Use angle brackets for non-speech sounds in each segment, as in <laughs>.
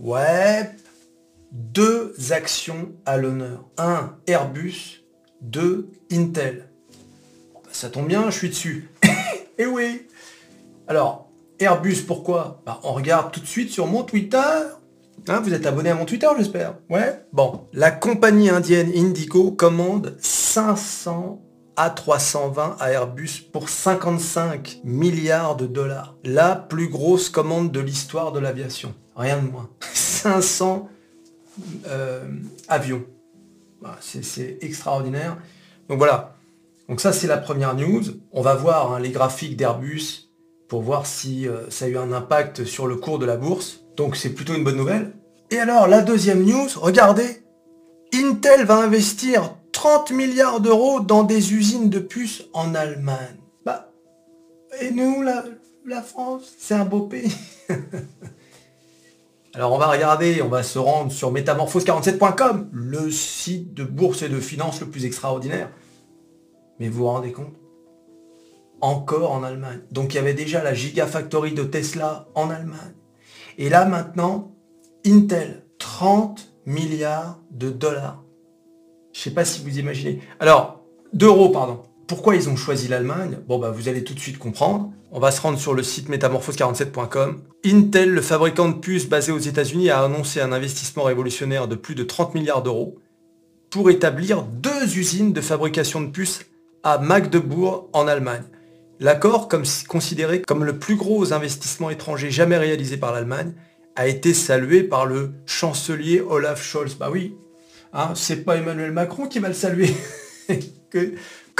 Ouais, deux actions à l'honneur. Un, Airbus. Deux, Intel. Bah, ça tombe bien, je suis dessus. <coughs> Eh oui Alors, Airbus, pourquoi? Bah, On regarde tout de suite sur mon Twitter. Hein, vous êtes abonné à mon Twitter, j'espère Ouais Bon, la compagnie indienne Indigo commande 500 A320 à Airbus pour 55 milliards de dollars. La plus grosse commande de l'histoire de l'aviation. Rien de moins. <laughs> 500 euh, avions. C'est extraordinaire. Donc voilà. Donc ça, c'est la première news. On va voir hein, les graphiques d'Airbus pour voir si euh, ça a eu un impact sur le cours de la bourse. Donc c'est plutôt une bonne nouvelle. Et alors, la deuxième news, regardez, Intel va investir 30 milliards d'euros dans des usines de puces en Allemagne. Bah, et nous, la France, c'est un beau pays. <laughs> Alors on va regarder, on va se rendre sur métamorphose47.com, le site de bourse et de finance le plus extraordinaire. Mais vous vous rendez compte? Encore en Allemagne. Donc il y avait déjà la Gigafactory de Tesla en Allemagne. Et là maintenant, Intel, 30 milliards de dollars. Je ne sais pas si vous imaginez. Alors, d'euros, pardon. Pourquoi ils ont choisi l'Allemagne Bon, bah, vous allez tout de suite comprendre. On va se rendre sur le site métamorphose47.com. Intel, le fabricant de puces basé aux États-Unis, a annoncé un investissement révolutionnaire de plus de 30 milliards d'euros pour établir deux usines de fabrication de puces à Magdebourg en Allemagne. L'accord, considéré comme le plus gros investissement étranger jamais réalisé par l'Allemagne, a été salué par le chancelier Olaf Scholz. Bah oui, hein, c'est pas Emmanuel Macron qui va le saluer. <laughs>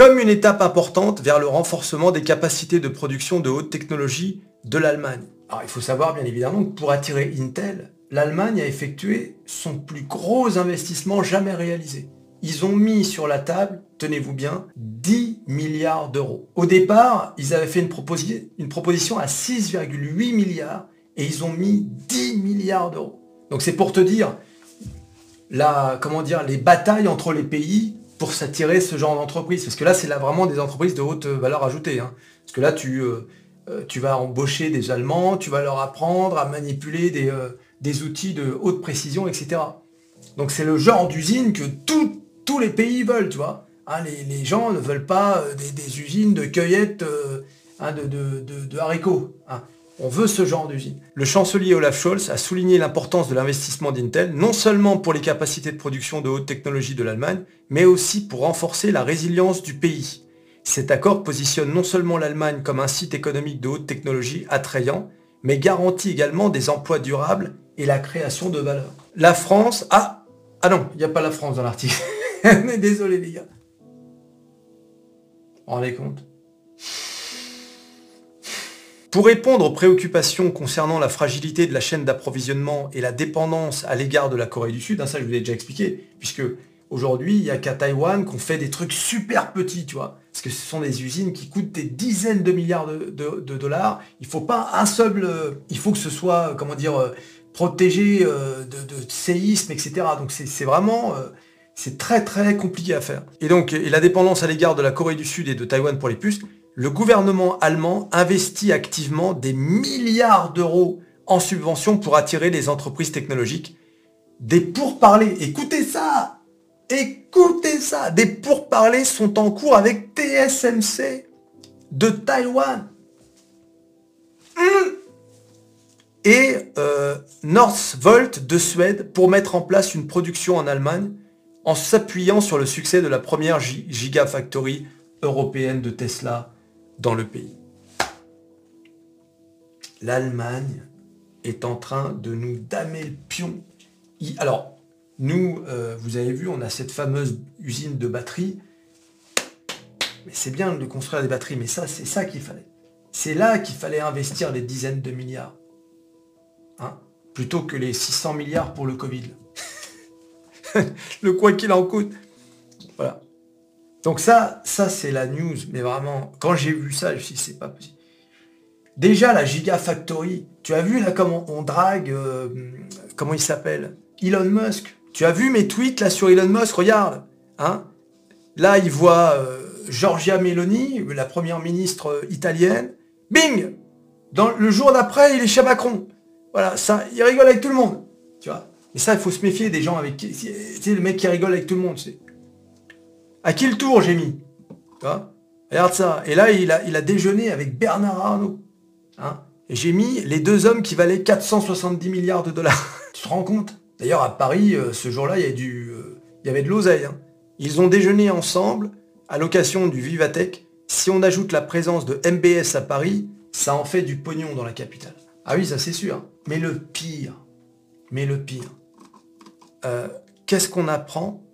comme une étape importante vers le renforcement des capacités de production de haute technologie de l'Allemagne. Alors il faut savoir bien évidemment que pour attirer Intel, l'Allemagne a effectué son plus gros investissement jamais réalisé. Ils ont mis sur la table, tenez-vous bien, 10 milliards d'euros. Au départ, ils avaient fait une, proposition à 6,8 milliards et ils ont mis 10 milliards d'euros. Donc c'est pour te dire la, comment dire, les batailles entre les pays pour s'attirer ce genre d'entreprise. Parce que là, c'est là vraiment des entreprises de haute valeur ajoutée. Hein. Parce que là, tu, euh, euh, tu vas embaucher des Allemands, tu vas leur apprendre à manipuler des, euh, des outils de haute précision, etc. Donc c'est le genre d'usine que tous les pays veulent, tu vois. Hein, les, gens ne veulent pas des, usines de cueillette hein, de, de, haricots. On veut ce genre d'usine. Le chancelier Olaf Scholz a souligné l'importance de l'investissement d'Intel, non seulement pour les capacités de production de haute technologie de l'Allemagne, mais aussi pour renforcer la résilience du pays. Cet accord positionne non seulement l'Allemagne comme un site économique de haute technologie attrayant, mais garantit également des emplois durables et la création de valeur. La France... Ah Ah non, il n'y a pas la France dans l'article. <laughs> Désolé les gars. Vous rendez compte pour répondre aux préoccupations concernant la fragilité de la chaîne d'approvisionnement et la dépendance à l'égard de la Corée du Sud, hein, ça je vous l'ai déjà expliqué, puisque aujourd'hui il n'y a qu'à Taïwan qu'on fait des trucs super petits, tu vois, parce que ce sont des usines qui coûtent des dizaines de milliards de, dollars. Il faut pas un seul, euh, il faut que ce soit, comment dire, euh, protégé euh, de, séisme, etc. Donc c'est vraiment c'est très très compliqué à faire. Et donc, et la dépendance à l'égard de la Corée du Sud et de Taïwan pour les puces, le gouvernement allemand investit activement des milliards d'euros en subventions pour attirer les entreprises technologiques. Des pourparlers, écoutez ça Écoutez ça Des pourparlers sont en cours avec TSMC de Taïwan. Hum. et euh, Northvolt de Suède pour mettre en place une production en Allemagne en s'appuyant sur le succès de la première Gigafactory européenne de Tesla dans le pays. L'Allemagne est en train de nous damer le pion. Alors, nous, euh, vous avez vu, on a cette fameuse usine de batteries. Mais c'est bien de construire des batteries, mais ça, c'est ça qu'il fallait. C'est là qu'il fallait investir les dizaines de milliards. Hein Plutôt que les 600 milliards pour le Covid. <laughs> le quoi qu'il en coûte. Voilà. Donc ça, ça c'est la news, mais vraiment, quand j'ai vu ça, je me suis dit, c'est pas possible. Déjà, la Gigafactory, tu as vu là comment on drague, euh, comment il s'appelle? Elon Musk. Tu as vu mes tweets là sur Elon Musk, regarde. Hein là, il voit euh, Giorgia Meloni, la première ministre euh, italienne. Bing le jour d'après, il est chez Macron. Voilà, ça, il rigole avec tout le monde. Tu vois Mais ça, il faut se méfier des gens avec qui... C'est le mec qui rigole avec tout le monde. À qui le tour j'ai mis Regarde ça. Et là, il a, déjeuné avec Bernard Arnault. Hein et j'ai mis les deux hommes qui valaient 470 milliards de dollars. <laughs> tu te rends compte? D'ailleurs, à Paris, euh, ce jour-là, il y, du, euh, il y avait de l'oseille. Hein. Ils ont déjeuné ensemble à l'occasion du Vivatech. Si on ajoute la présence de MBS à Paris, ça en fait du pognon dans la capitale. Ah oui, ça c'est sûr. Mais le pire, mais le pire, euh, qu'est-ce qu'on apprend?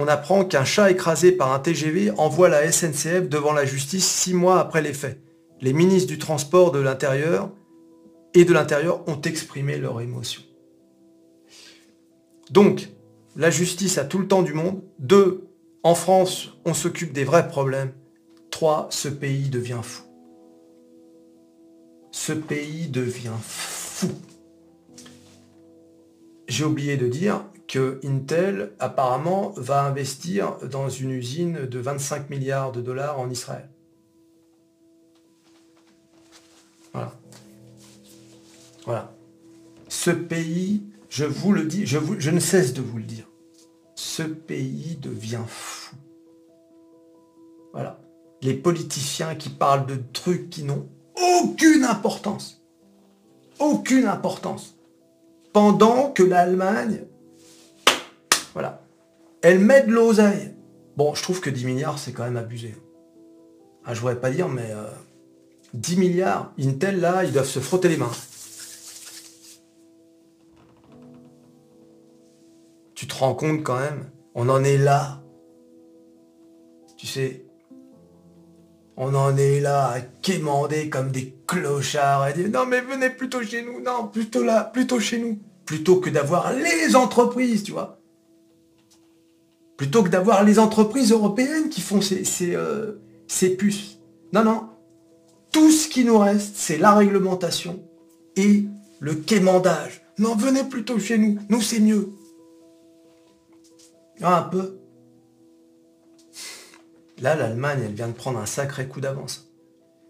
On apprend qu'un chat écrasé par un TGV envoie la SNCF devant la justice six mois après les faits. Les ministres du transport de l'intérieur et de l'intérieur ont exprimé leur émotion. Donc, la justice a tout le temps du monde. Deux, en France, on s'occupe des vrais problèmes. Trois, ce pays devient fou. Ce pays devient fou. J'ai oublié de dire que Intel apparemment va investir dans une usine de 25 milliards de dollars en Israël. Voilà. Voilà. Ce pays, je vous le dis, je, je ne cesse de vous le dire, ce pays devient fou. Voilà. Les politiciens qui parlent de trucs qui n'ont aucune importance. Aucune importance. Pendant que l'Allemagne, voilà, elle met de l'oseille. Bon, je trouve que 10 milliards, c'est quand même abusé. Ah, je voudrais pas dire, mais 10 euh, milliards, Intel, là, ils doivent se frotter les mains. Tu te rends compte quand même On en est là. Tu sais, on en est là à quémander comme des clochards, à dire non mais venez plutôt chez nous, non, plutôt là, plutôt chez nous. Plutôt que d'avoir les entreprises, tu vois. Plutôt que d'avoir les entreprises européennes qui font ces, euh, ces puces. Non, non. Tout ce qui nous reste, c'est la réglementation et le quémandage. Non, venez plutôt chez nous. Nous, c'est mieux. Ah, un peu. Là, l'Allemagne, elle vient de prendre un sacré coup d'avance.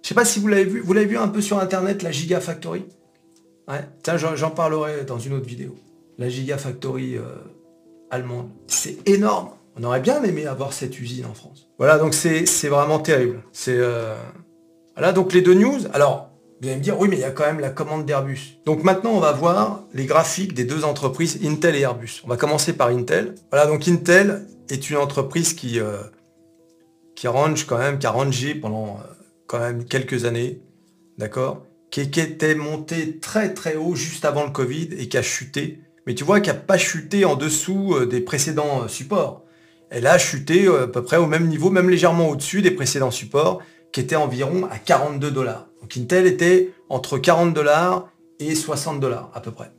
Je sais pas si vous l'avez vu. Vous l'avez vu un peu sur Internet, la Gigafactory? Ouais. J'en parlerai dans une autre vidéo. La Gigafactory euh, allemande. C'est énorme. On aurait bien aimé avoir cette usine en France. Voilà, donc c'est vraiment terrible. C'est... Euh, voilà, donc les deux news. Alors, vous allez me dire, oui, mais il y a quand même la commande d'Airbus. Donc maintenant, on va voir les graphiques des deux entreprises, Intel et Airbus. On va commencer par Intel. Voilà, donc Intel est une entreprise qui... Euh, qui range quand même, qui a rangé pendant euh, quand même quelques années, d'accord qui, était monté très très haut juste avant le Covid et qui a chuté. Mais tu vois, qui n'a pas chuté en dessous euh, des précédents supports. Elle a chuté à peu près au même niveau, même légèrement au-dessus des précédents supports, qui étaient environ à 42 dollars. Donc Intel était entre 40 dollars et 60 dollars à peu près.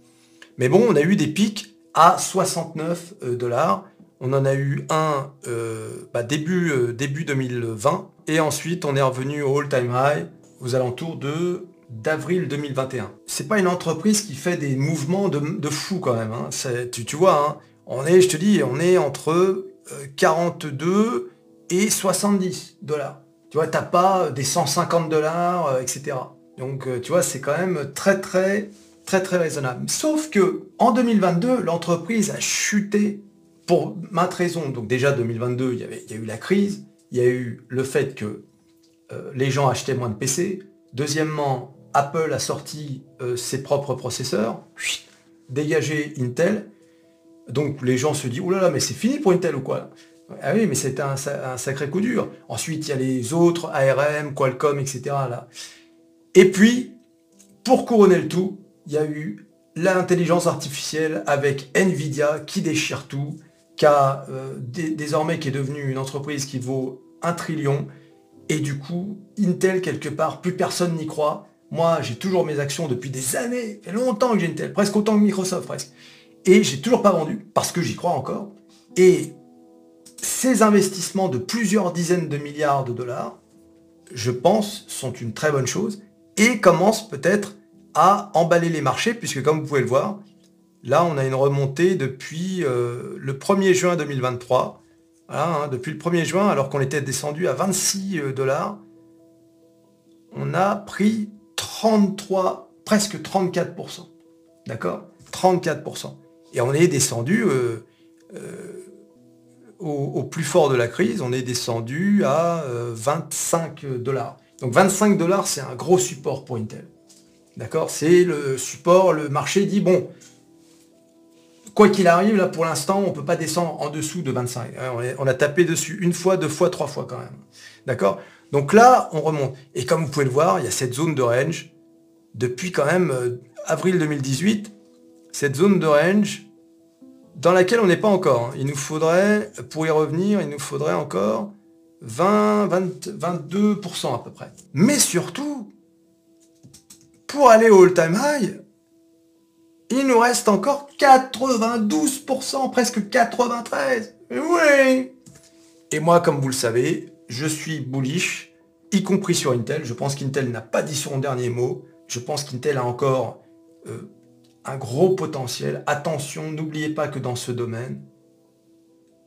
Mais bon, on a eu des pics à 69 dollars on en a eu un euh, bah, début, euh, début 2020 et ensuite on est revenu au all-time high aux alentours de d'avril 2021. C'est pas une entreprise qui fait des mouvements de, fou quand même. Hein. Tu, vois, hein, on est, je te dis, on est entre 42 euh, et 70 dollars. Tu vois, t'as pas des 150 dollars, etc. Donc, tu vois, c'est quand même très, très, très, très raisonnable. Sauf que en 2022, l'entreprise a chuté pour maintes raisons. Donc déjà 2022, il y, avait, a eu la crise, il y a eu le fait que euh, les gens achetaient moins de PC. Deuxièmement, Apple a sorti euh, ses propres processeurs, dégagé Intel. Donc les gens se disent, oulala, là mais c'est fini pour Intel ou quoi? Ah oui, mais c'est un, sacré coup dur. Ensuite, il y a les autres, ARM, Qualcomm, etc. Et puis, pour couronner le tout, il y a eu l'intelligence artificielle avec Nvidia qui déchire tout, euh, désormais qui est devenu une entreprise qui vaut un trillion. Et du coup, Intel, quelque part, plus personne n'y croit. Moi, j'ai toujours mes actions depuis des années. Fait longtemps que j'ai Intel, presque autant que Microsoft, presque. Et j'ai toujours pas vendu, parce que j'y crois encore. Et ces investissements de plusieurs dizaines de milliards de dollars, je pense, sont une très bonne chose et commencent peut-être à emballer les marchés, puisque comme vous pouvez le voir, Là, on a une remontée depuis euh, le 1er juin 2023. Hein, depuis le 1er juin, alors qu'on était descendu à 26 euh, dollars, on a pris 33, presque 34%. D'accord? 34%. Et on est descendu au, plus fort de la crise, on est descendu à 25 dollars. Donc 25 dollars, c'est un gros support pour Intel. D'accord? C'est le support, le marché dit, bon, quoi qu'il arrive, là pour l'instant, on ne peut pas descendre en dessous de 25. On a tapé dessus une fois, deux fois, trois fois quand même. D'accord? Donc là, on remonte. Et comme vous pouvez le voir, il y a cette zone de range depuis quand même euh, avril 2018. Cette zone de range dans laquelle on n'est pas encore. Hein. Il nous faudrait, pour y revenir, il nous faudrait encore 20, 22% à peu près. Mais surtout, pour aller au all-time high, il nous reste encore 92%, presque 93%. Oui Et moi, comme vous le savez, je suis bullish, y compris sur Intel. Je pense qu'Intel n'a pas dit son dernier mot. Je pense qu'Intel a encore euh, un gros potentiel. Attention, n'oubliez pas que dans ce domaine,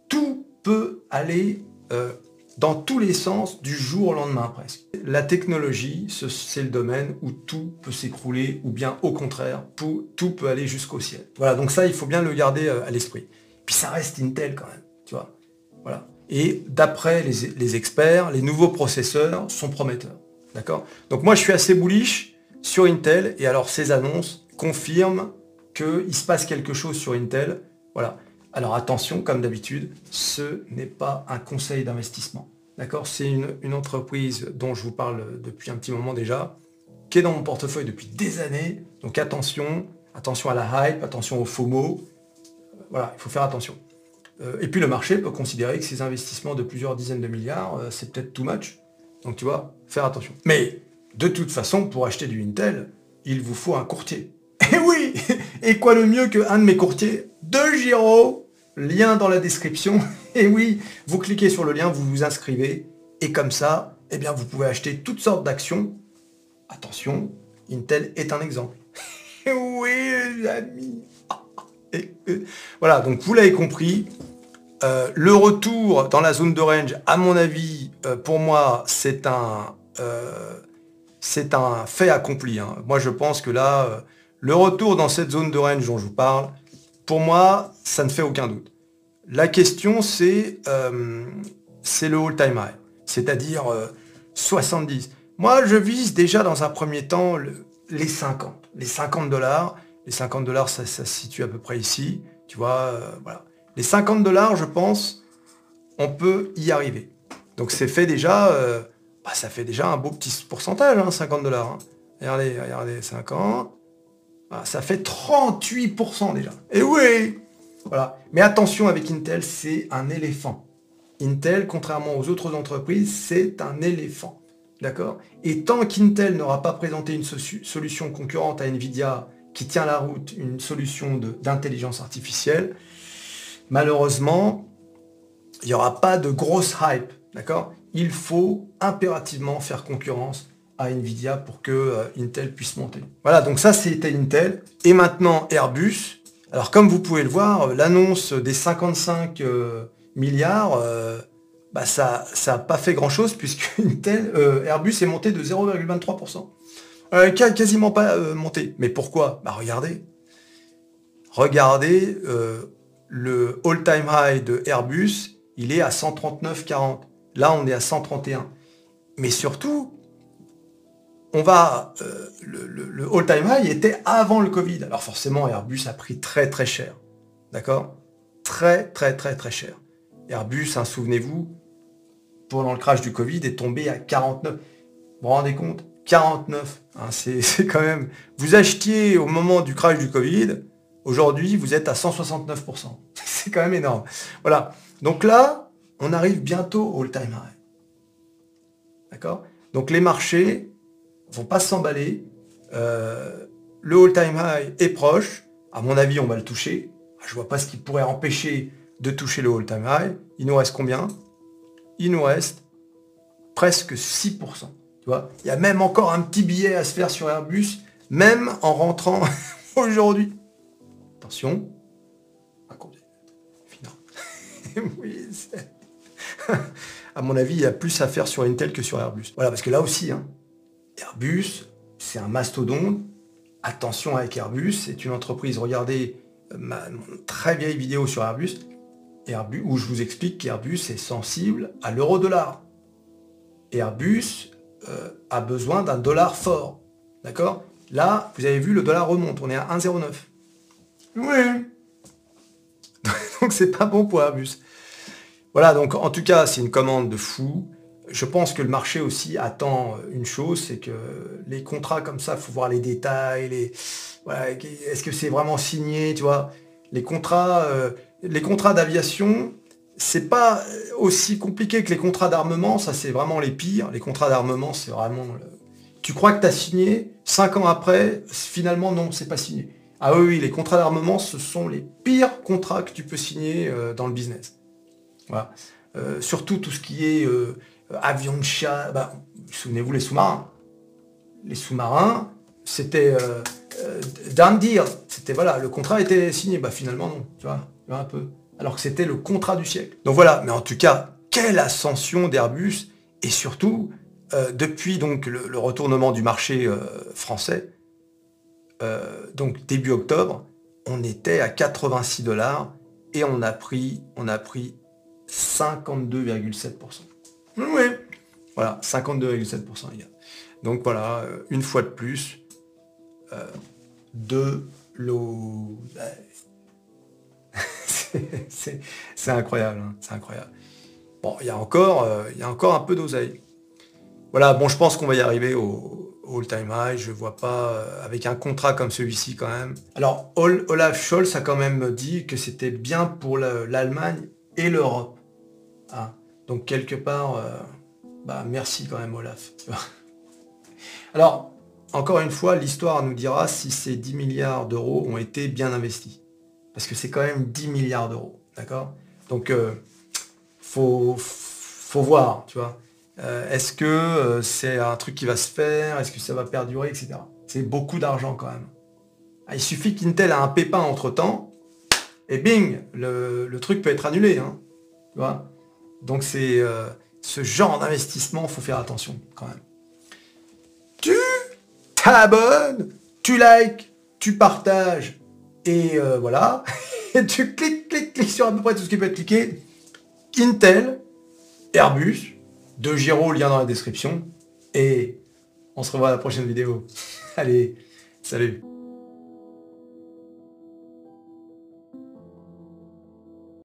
tout peut aller euh, dans tous les sens du jour au lendemain presque. La technologie, c'est le domaine où tout peut s'écrouler ou bien au contraire, tout peut aller jusqu'au ciel. Voilà, donc ça, il faut bien le garder euh, à l'esprit. Puis ça reste Intel quand même, tu vois. Voilà. Et d'après les, les, experts, les nouveaux processeurs sont prometteurs. D'accord? Donc moi, je suis assez bullish sur Intel et alors ces annonces confirment qu'il se passe quelque chose sur Intel. Voilà. Alors attention, comme d'habitude, ce n'est pas un conseil d'investissement. D'accord? C'est une, entreprise dont je vous parle depuis un petit moment déjà, qui est dans mon portefeuille depuis des années. Donc attention, attention à la hype, attention aux mots. Voilà, il faut faire attention. Euh, et puis le marché peut considérer que ces investissements de plusieurs dizaines de milliards, euh, c'est peut-être too much. Donc tu vois, faire attention. Mais de toute façon, pour acheter du Intel, il vous faut un courtier. Et oui Et quoi le mieux qu'un de mes courtiers de Giro? Lien dans la description. <laughs> Et oui, vous cliquez sur le lien, vous vous inscrivez. Et comme ça, eh bien, vous pouvez acheter toutes sortes d'actions. Attention, Intel est un exemple. <laughs> oui, les amis. <laughs> voilà, donc vous l'avez compris. Euh, le retour dans la zone de range, à mon avis, euh, pour moi, c'est un, euh, c'est un fait accompli. Hein. Moi, je pense que là, le retour dans cette zone de range dont je vous parle, pour moi, ça ne fait aucun doute. La question, c'est euh, le all-time high, c'est-à-dire 70. Euh, moi, je vise déjà dans un premier temps les 50. Les 50 dollars. Les 50 dollars, ça, se situe à peu près ici. Tu vois, euh, voilà. Les 50 dollars, je pense, on peut y arriver. Donc c'est fait déjà, bah, ça fait déjà un beau petit pourcentage, 50 hein, dollars. Hein. Regardez, regardez, 50. Ah, ça fait 38% déjà. Et oui Voilà. Mais attention avec Intel, c'est un éléphant. Intel, contrairement aux autres entreprises, c'est un éléphant. D'accord? Et tant qu'Intel n'aura pas présenté une solution concurrente à Nvidia qui tient la route, une solution d'intelligence artificielle, malheureusement, il n'y aura pas de grosse hype. D'accord? Il faut impérativement faire concurrence Nvidia pour que euh, Intel puisse monter. Voilà, donc ça c'était Intel. Et maintenant Airbus. Alors comme vous pouvez le voir, euh, l'annonce des 55 euh, milliards, bah, ça n'a pas fait grand-chose puisque <laughs> Intel, Airbus est monté de 0,23%. quasiment pas monté. Mais pourquoi? Bah regardez. Regardez le all-time high de Airbus, il est à 139,40. Là, on est à 131. Mais surtout, on va, euh, le, all-time high était avant le Covid. Alors forcément, Airbus a pris très très cher. D'accord? Très très très très cher. Airbus, hein, souvenez-vous, pendant le crash du Covid, est tombé à 49. Vous vous rendez compte? 49. Hein, <laughs> c'est quand même... Vous achetiez au moment du crash du Covid, aujourd'hui, vous êtes à 169%. <laughs> c'est quand même énorme. Voilà. Donc là, on arrive bientôt au all-time high. D'accord? Donc les marchés vont pas s'emballer. Euh, le all-time high est proche. À mon avis, on va le toucher. Ah, je vois pas ce qui pourrait empêcher de toucher le all-time high. Il nous reste combien? Il nous reste presque 6%. Tu vois? Il y a même encore un petit billet à se faire sur Airbus, même en rentrant <laughs> aujourd'hui. Attention. <laughs> oui, <laughs> à mon avis, il y a plus à faire sur Intel que sur Airbus. Voilà, parce que là aussi, hein, Airbus, c'est un mastodonte. Attention avec Airbus, c'est une entreprise, regardez, ma très vieille vidéo sur Airbus, Airbus où je vous explique qu'Airbus est sensible à l'euro-dollar. Airbus euh, a besoin d'un dollar fort. D'accord? Là, vous avez vu, le dollar remonte. On est à 1,09. Oui. <laughs> donc c'est pas bon pour Airbus. Voilà, donc en tout cas, c'est une commande de fou. Je pense que le marché aussi attend une chose, c'est que les contrats comme ça, faut voir les détails, est-ce que c'est vraiment signé, tu vois Les contrats, euh, les contrats d'aviation, c'est pas aussi compliqué que les contrats d'armement, ça c'est vraiment les pires. Les contrats d'armement, c'est vraiment... Tu crois que tu as signé, cinq ans après, finalement non, c'est pas signé. Ah oui, oui, les contrats d'armement, ce sont les pires contrats que tu peux signer euh, dans le business. Voilà. Euh, surtout tout ce qui est avion de chat. Bah, Souvenez-vous les sous-marins. Les sous-marins, c'était d'un deal. C'était voilà, le contrat était signé. Bah finalement non, tu vois, un peu. Alors que c'était le contrat du siècle. Donc voilà, mais en tout cas, quelle ascension d'Airbus et surtout depuis donc le, retournement du marché français, euh, donc début octobre, on était à 86 dollars et on a pris, on a pris 52,7%. Oui, voilà, 52,7% les gars. Donc voilà, euh, une fois de plus, euh, de l'eau. <laughs> c'est incroyable, hein, c'est incroyable. Bon, il y a encore, il y a encore un peu d'oseille. Voilà, bon, je pense qu'on va y arriver au, all-time high, je vois pas, euh, avec un contrat comme celui-ci quand même. Alors, Olaf Scholz a quand même dit que c'était bien pour l'Allemagne et l'Europe. Ah, donc quelque part, euh, bah merci quand même Olaf. Alors, encore une fois, l'histoire nous dira si ces 10 milliards d'euros ont été bien investis. Parce que c'est quand même 10 milliards d'euros, d'accord? Donc, euh, faut, voir, tu vois. Euh, est-ce que c'est un truc qui va se faire? Est-ce que ça va perdurer, etc. C'est beaucoup d'argent quand même. Ah, il suffit qu'Intel a un pépin entre-temps, et bing, le, truc peut être annulé. Hein. Donc c'est euh, ce genre d'investissement, faut faire attention quand même. Tu t'abonnes, tu likes, tu partages, et voilà. <laughs> et tu cliques, cliques, cliques sur à peu près tout ce qui peut être cliqué. Intel, Airbus, de Giro, lien dans la description. Et on se revoit à la prochaine vidéo. <laughs> Allez, salut